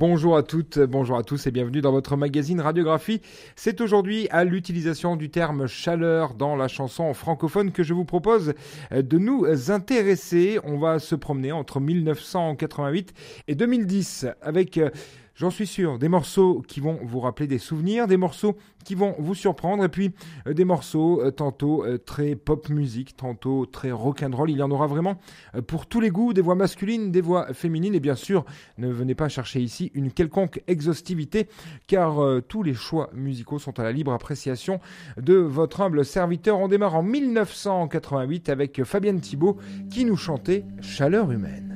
Bonjour à toutes, bonjour à tous et bienvenue dans votre magazine Radiographie. C'est aujourd'hui à l'utilisation du terme chaleur dans la chanson francophone que je vous propose de nous intéresser. On va se promener entre 1988 et 2010 avec J'en suis sûr, des morceaux qui vont vous rappeler des souvenirs, des morceaux qui vont vous surprendre, et puis euh, des morceaux euh, tantôt euh, très pop musique, tantôt très rock'n'roll. Il y en aura vraiment pour tous les goûts, des voix masculines, des voix féminines, et bien sûr, ne venez pas chercher ici une quelconque exhaustivité, car tous les choix musicaux sont à la libre appréciation de votre humble serviteur. On démarre en 1988 avec Fabienne Thibault qui nous chantait Chaleur humaine.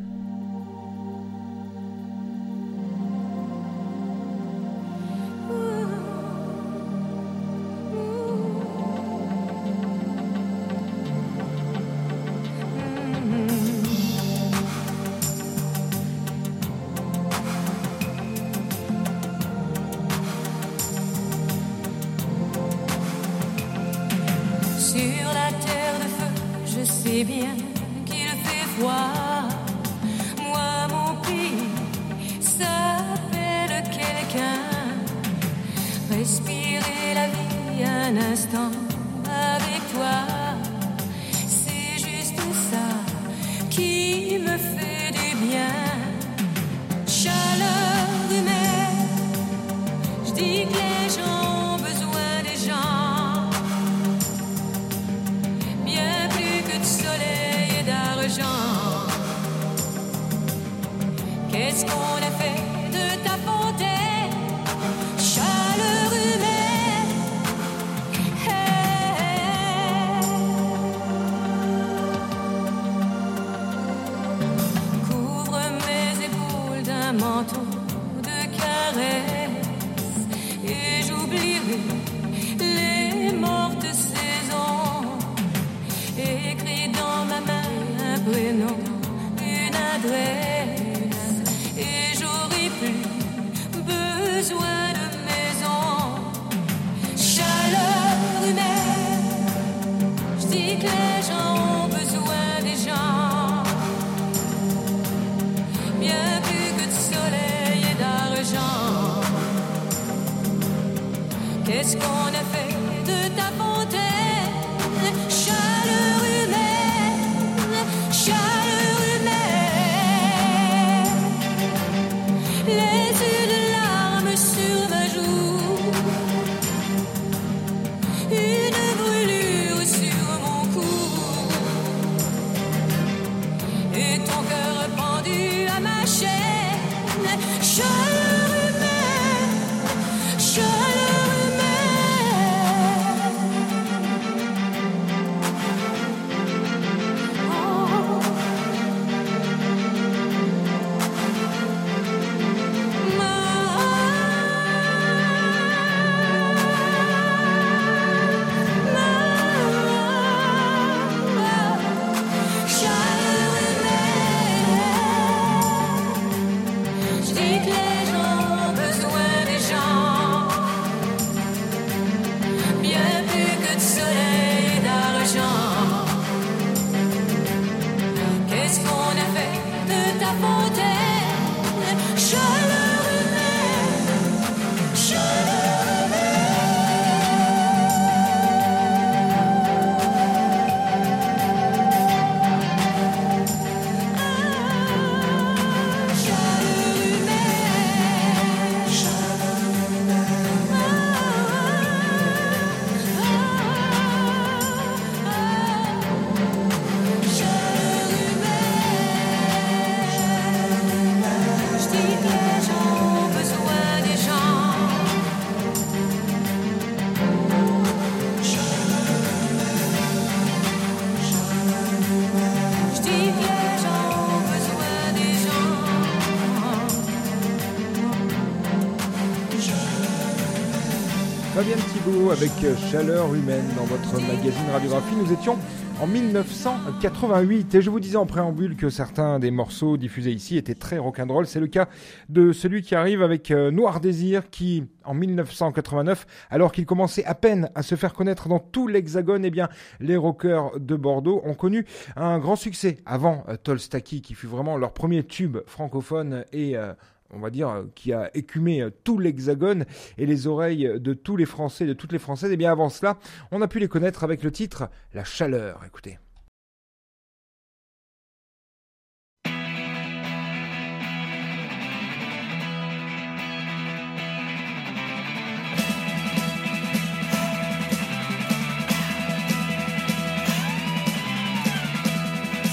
Avec Chaleur humaine dans votre magazine Radiographie. Nous étions en 1988. Et je vous disais en préambule que certains des morceaux diffusés ici étaient très rock'n'roll. C'est le cas de celui qui arrive avec euh, Noir Désir qui, en 1989, alors qu'il commençait à peine à se faire connaître dans tout l'hexagone, eh bien, les rockers de Bordeaux ont connu un grand succès avant euh, Tolstaki qui fut vraiment leur premier tube francophone et euh, on va dire, euh, qui a écumé euh, tout l'hexagone et les oreilles de tous les Français, de toutes les Françaises. Et bien avant cela, on a pu les connaître avec le titre La chaleur. Écoutez.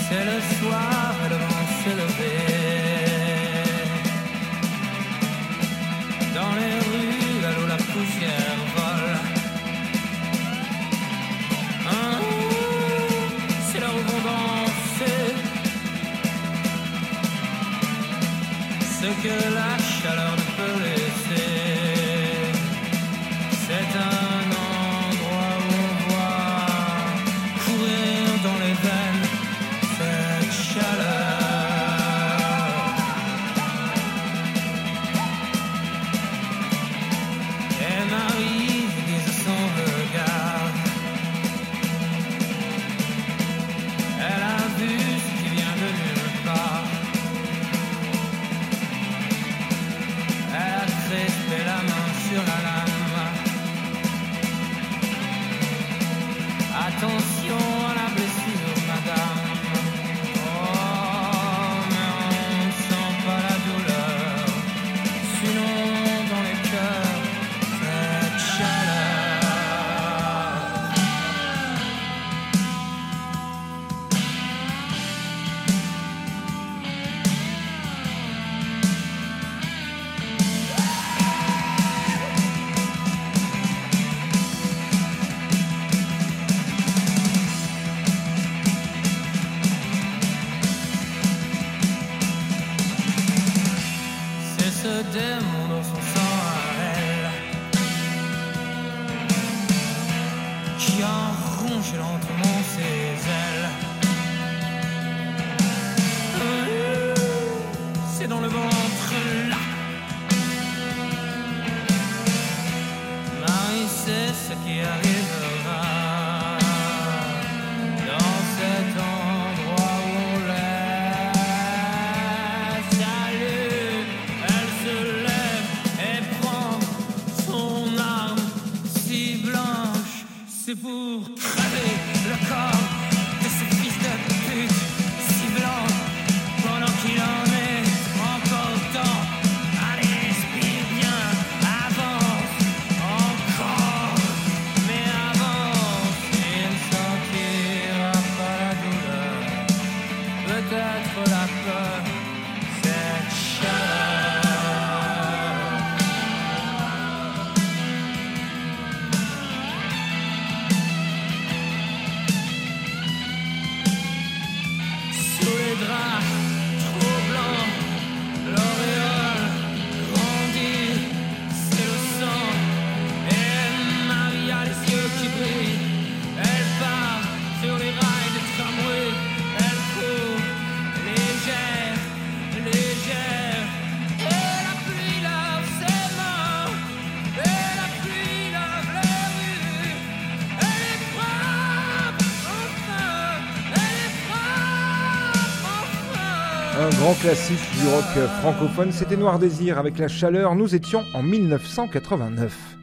C'est le soir Un grand classique du rock francophone, c'était Noir Désir avec la chaleur. Nous étions en 1989.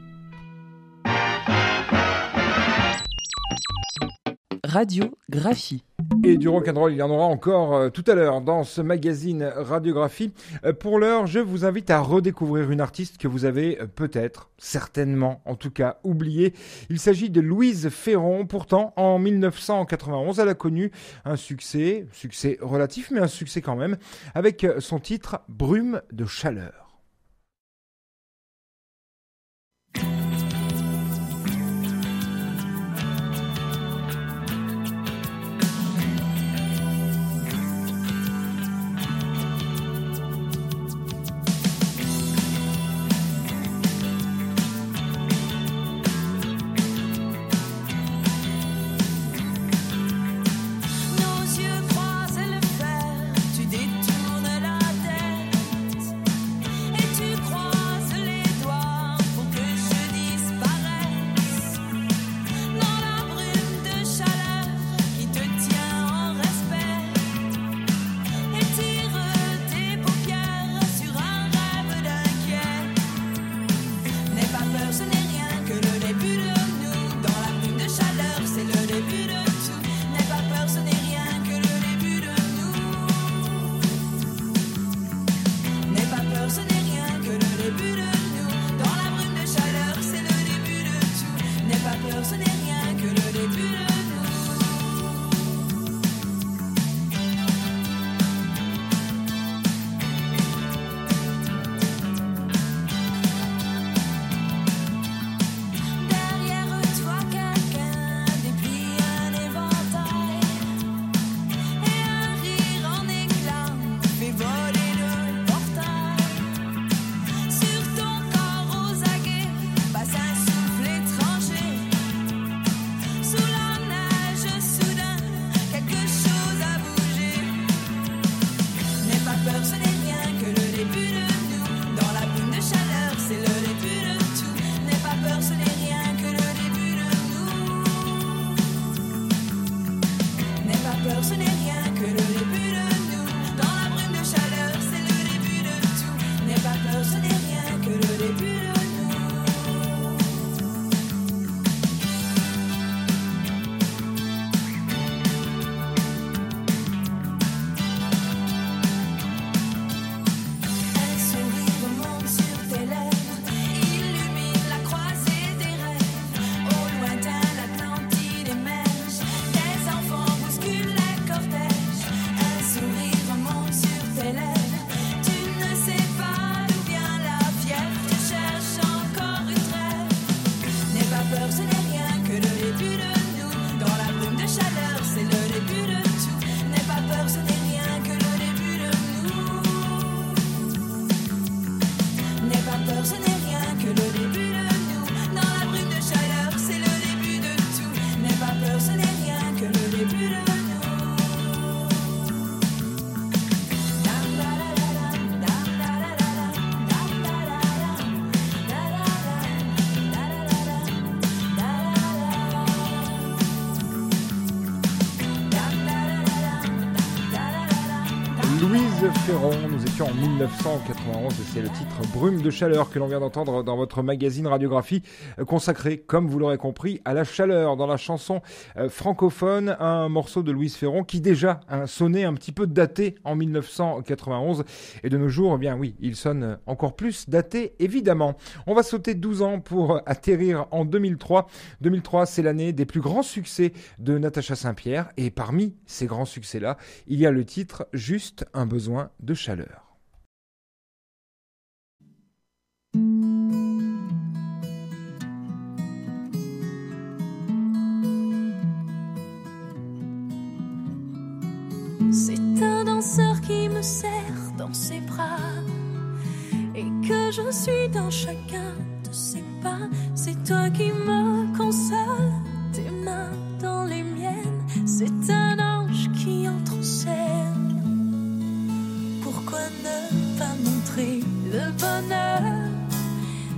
Radiographie. Et du rock'n'roll, il y en aura encore euh, tout à l'heure dans ce magazine Radiographie. Euh, pour l'heure, je vous invite à redécouvrir une artiste que vous avez euh, peut-être, certainement, en tout cas, oubliée. Il s'agit de Louise Ferron. Pourtant, en 1991, elle a connu un succès, succès relatif, mais un succès quand même, avec son titre Brume de chaleur. En 1991 et c'est le titre Brume de chaleur que l'on vient d'entendre dans votre magazine radiographie euh, consacré, comme vous l'aurez compris, à la chaleur dans la chanson euh, francophone, un morceau de Louise Ferron qui déjà sonnait un petit peu daté en 1991 et de nos jours, eh bien oui, il sonne encore plus daté évidemment. On va sauter 12 ans pour atterrir en 2003. 2003, c'est l'année des plus grands succès de Natacha Saint-Pierre et parmi ces grands succès-là, il y a le titre Juste un besoin de chaleur. C'est un danseur qui me serre dans ses bras et que je suis dans chacun de ses pas. C'est toi qui me console, tes mains dans les miennes. C'est un ange qui entre en scène. Pourquoi ne pas montrer le bonheur?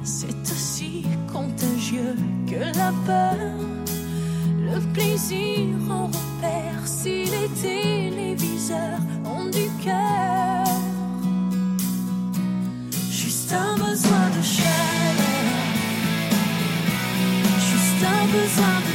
C'est aussi contagieux que la peur. Le plaisir en si les téléviseurs ont du cœur. Juste un besoin de chaleur. Juste un besoin de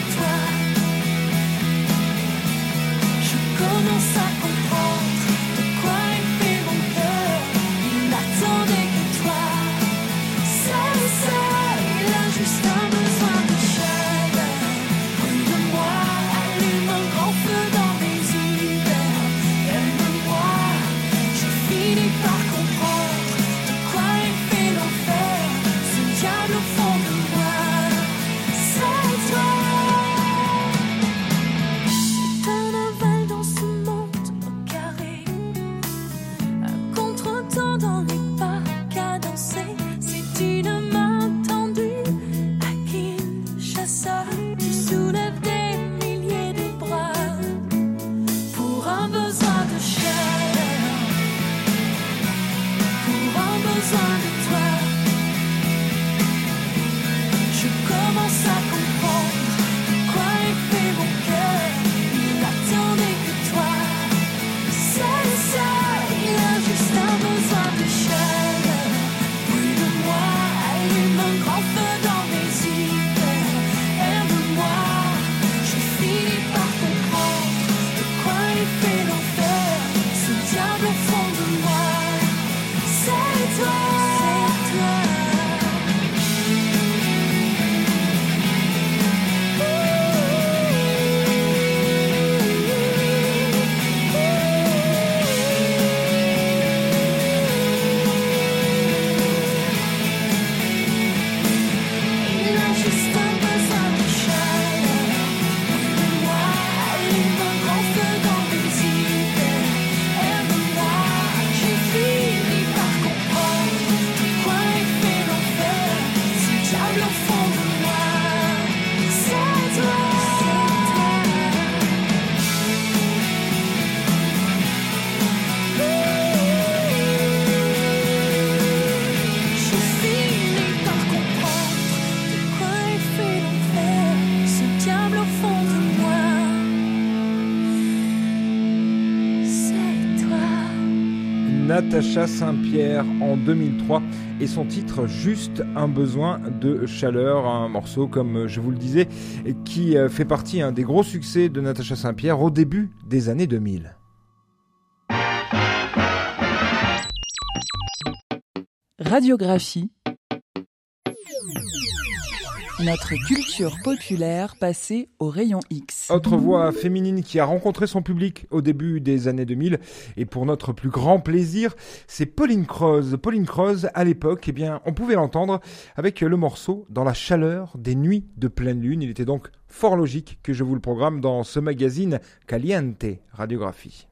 Natacha Saint-Pierre en 2003 et son titre Juste un besoin de chaleur, un morceau comme je vous le disais qui euh, fait partie un des gros succès de Natacha Saint-Pierre au début des années 2000. Radiographie. Notre culture populaire passée au rayon X. Autre voix féminine qui a rencontré son public au début des années 2000 et pour notre plus grand plaisir, c'est Pauline Croze. Pauline Croze, à l'époque, eh bien, on pouvait l'entendre avec le morceau Dans la chaleur des nuits de pleine lune. Il était donc fort logique que je vous le programme dans ce magazine Caliente Radiographie.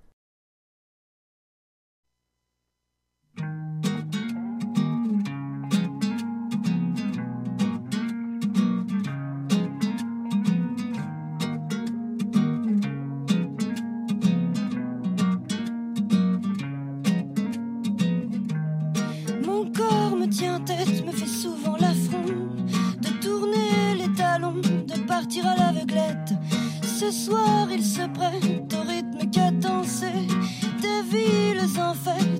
Ce soir, il se prête au rythme cadencé des villes en fête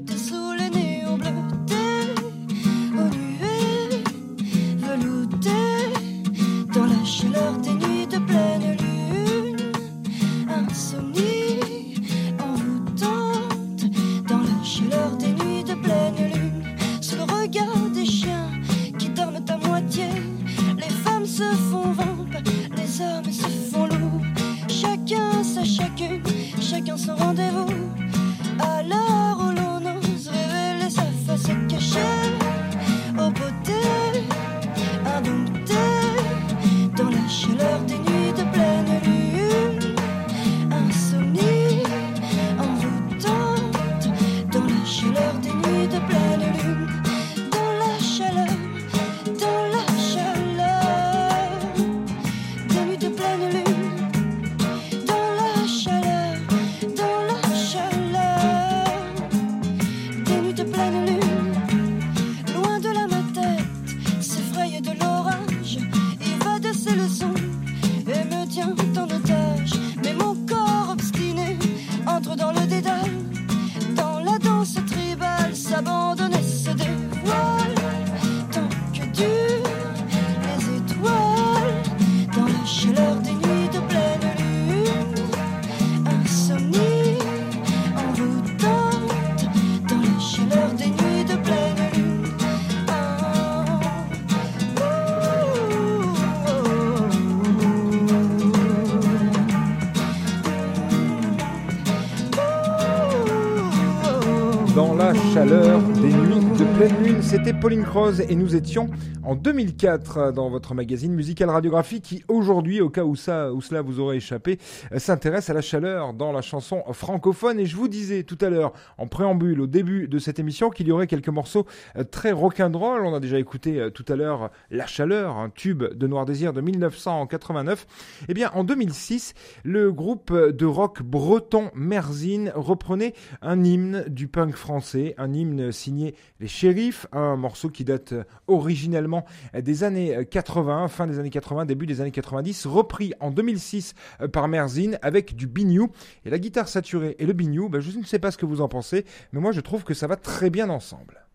C'était Pauline Croze et nous étions en 2004 dans votre magazine Musical Radiographie qui aujourd'hui, au cas où, ça, cela vous aurait échappé, euh, s'intéresse à la chaleur dans la chanson francophone. Et je vous disais tout à l'heure, en préambule, au début de cette émission, qu'il y aurait quelques morceaux euh, très rock'n'roll. On a déjà écouté euh, tout à l'heure La Chaleur, un tube de Noir Désir de 1989. Eh bien, en 2006, le groupe de rock breton Merzine reprenait un hymne du punk français, un hymne signé Les Shérifs, morceau qui date originellement des années 80, fin des années 80, début des années 90, repris en 2006 par Merzine avec du biniou et la guitare saturée et le biniou, ben, je ne sais pas ce que vous en pensez, mais moi je trouve que ça va très bien ensemble.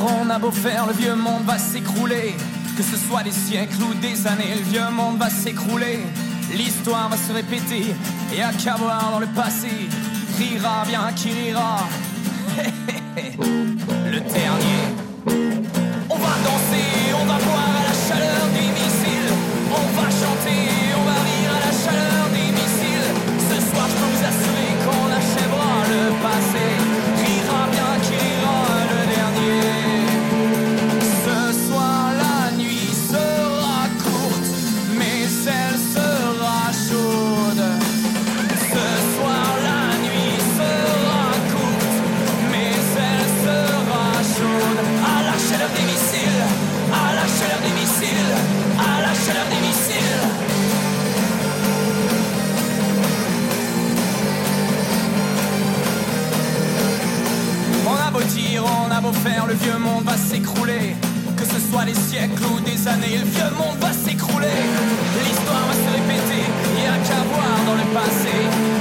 On a beau faire, le vieux monde va s'écrouler. Que ce soit des siècles ou des années, le vieux monde va s'écrouler. L'histoire va se répéter, et à qu'à voir dans le passé, rira bien qui rira. le dernier. On va danser, on va boire à la chaleur des missiles. On va chanter, on va rire à la chaleur des missiles. Ce soir, je peux vous assurer qu'on achèvera le passé. Le vieux monde va s'écrouler. Que ce soit des siècles ou des années, le vieux monde va s'écrouler. L'histoire va se répéter, y a qu'à voir dans le passé.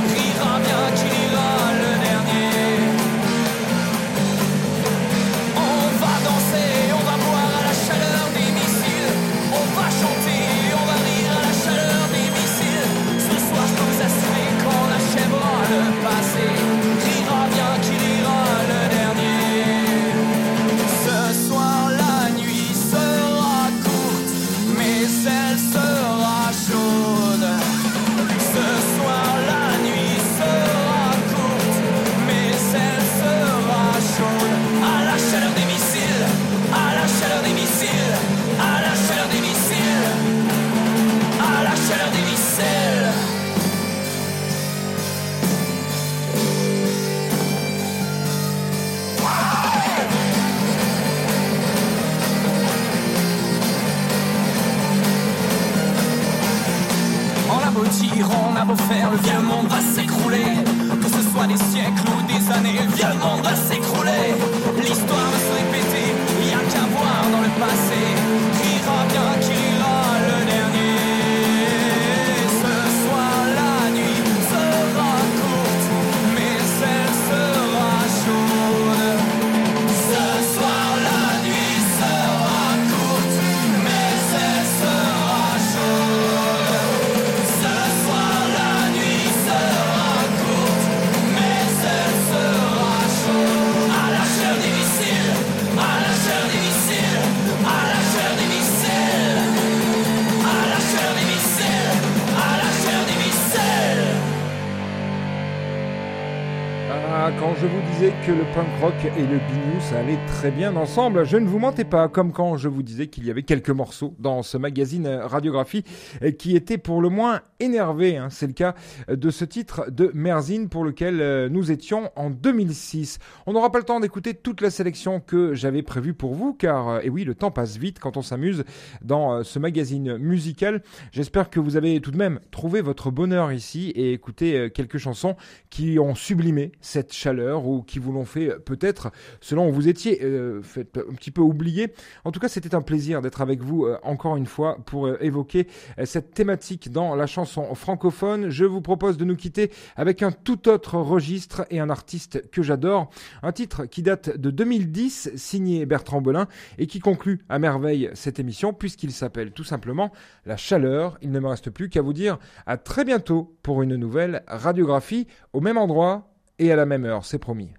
Que le punk rock et le biniou, ça allait très bien ensemble, je ne vous mentais pas, comme quand je vous disais qu'il y avait quelques morceaux dans ce magazine Radiographie euh, qui étaient pour le moins énervés. hein. C'est le cas de ce titre de Merzine pour lequel euh, nous étions en 2006. On n'aura pas le temps d'écouter toute la sélection que j'avais prévue pour vous, car, euh, et oui, le temps passe vite quand on s'amuse dans ce magazine musical. J'espère que vous avez tout de même trouvé votre bonheur ici et écouté quelques chansons qui ont sublimé cette chaleur ou qui vous l'ont fait peut-être, selon où vous étiez, euh, fait un petit peu oublier. En tout cas, c'était un plaisir d'être avec vous euh, encore une fois pour euh, évoquer euh, cette thématique dans la chanson francophone. Je vous propose de nous quitter avec un tout autre registre et un artiste que j'adore. Un titre qui date de 2010, signé Bertrand Belin et qui conclut à merveille cette émission puisqu'il s'appelle tout simplement La chaleur. Il ne me reste plus qu'à vous dire à très bientôt pour une nouvelle radiographie au même endroit et à la même heure, c'est promis.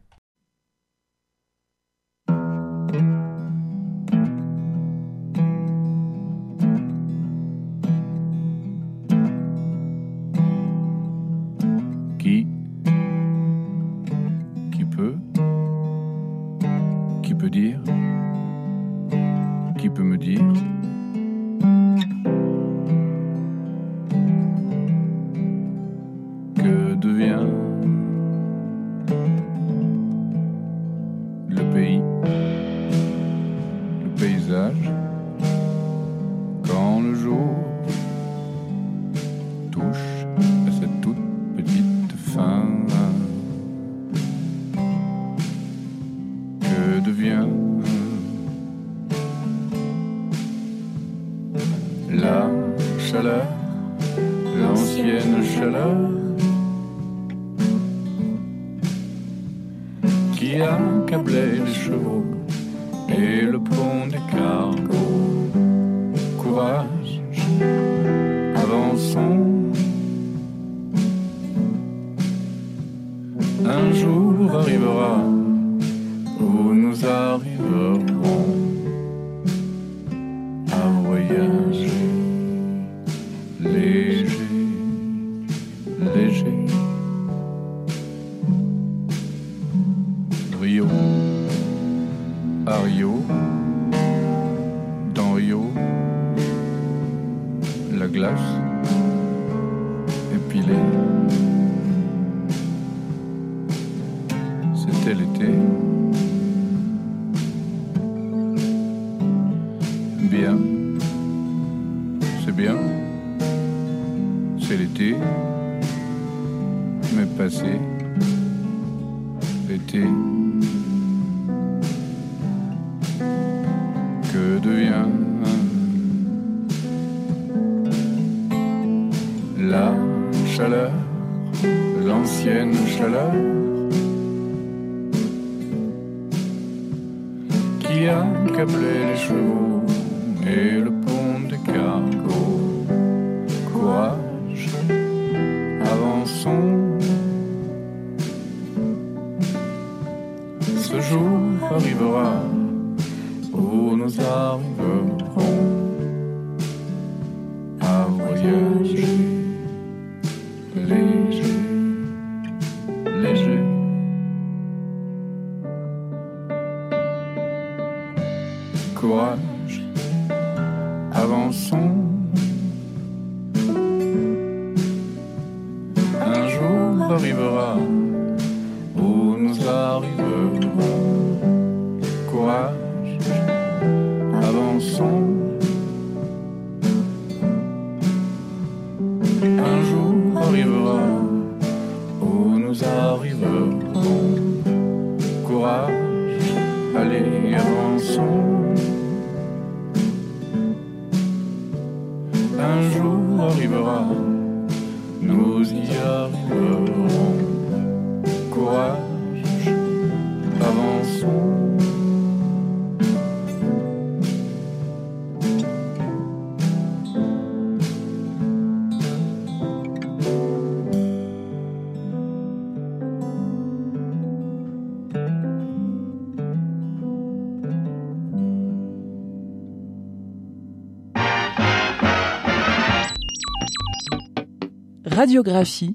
Qui peut me dire? Que devient le pays? Le paysage? les qui accablait les chevaux et le pont des cargos. Courage, avançons. Ce jour arrivera où nous arriverons Radiographie